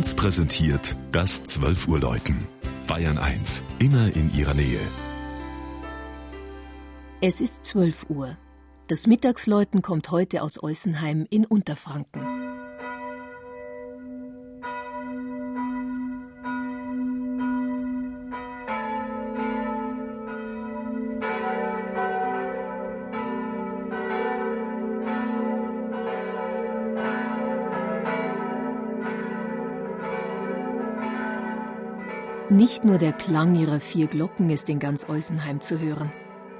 1 präsentiert das 12 Uhr Läuten. Bayern 1, immer in ihrer Nähe. Es ist 12 Uhr. Das Mittagsläuten kommt heute aus Eusenheim in Unterfranken. Nicht nur der Klang ihrer vier Glocken ist in ganz Eusenheim zu hören.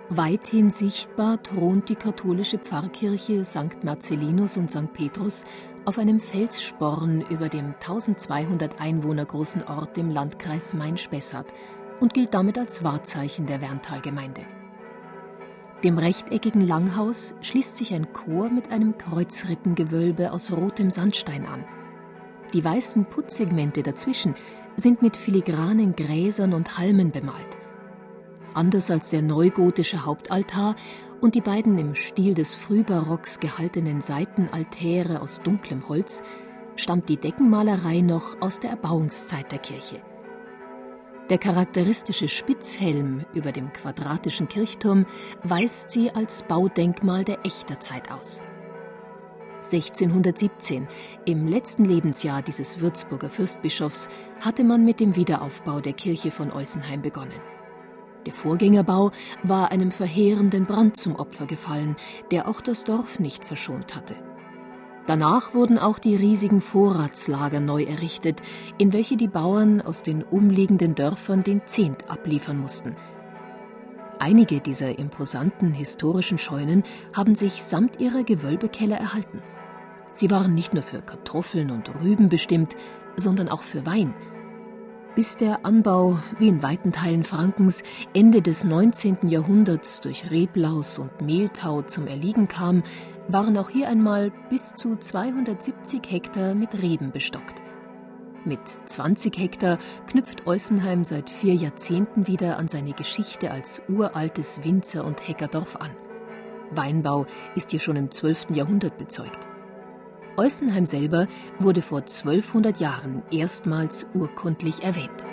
Weithin sichtbar thront die katholische Pfarrkirche St. Marcellinus und St. Petrus auf einem Felssporn über dem 1200 Einwohner großen Ort im Landkreis Main-Spessart und gilt damit als Wahrzeichen der Werntalgemeinde. Dem rechteckigen Langhaus schließt sich ein Chor mit einem Kreuzrippengewölbe aus rotem Sandstein an. Die weißen Putzsegmente dazwischen sind mit filigranen Gräsern und Halmen bemalt. Anders als der neugotische Hauptaltar und die beiden im Stil des Frühbarocks gehaltenen Seitenaltäre aus dunklem Holz stammt die Deckenmalerei noch aus der Erbauungszeit der Kirche. Der charakteristische Spitzhelm über dem quadratischen Kirchturm weist sie als Baudenkmal der Echterzeit aus. 1617, im letzten Lebensjahr dieses Würzburger Fürstbischofs, hatte man mit dem Wiederaufbau der Kirche von Eusenheim begonnen. Der Vorgängerbau war einem verheerenden Brand zum Opfer gefallen, der auch das Dorf nicht verschont hatte. Danach wurden auch die riesigen Vorratslager neu errichtet, in welche die Bauern aus den umliegenden Dörfern den Zehnt abliefern mussten. Einige dieser imposanten historischen Scheunen haben sich samt ihrer Gewölbekeller erhalten. Sie waren nicht nur für Kartoffeln und Rüben bestimmt, sondern auch für Wein. Bis der Anbau, wie in weiten Teilen Frankens, Ende des 19. Jahrhunderts durch Reblaus und Mehltau zum Erliegen kam, waren auch hier einmal bis zu 270 Hektar mit Reben bestockt. Mit 20 Hektar knüpft Eusenheim seit vier Jahrzehnten wieder an seine Geschichte als uraltes Winzer- und Heckerdorf an. Weinbau ist hier schon im 12. Jahrhundert bezeugt. Eusenheim selber wurde vor 1200 Jahren erstmals urkundlich erwähnt.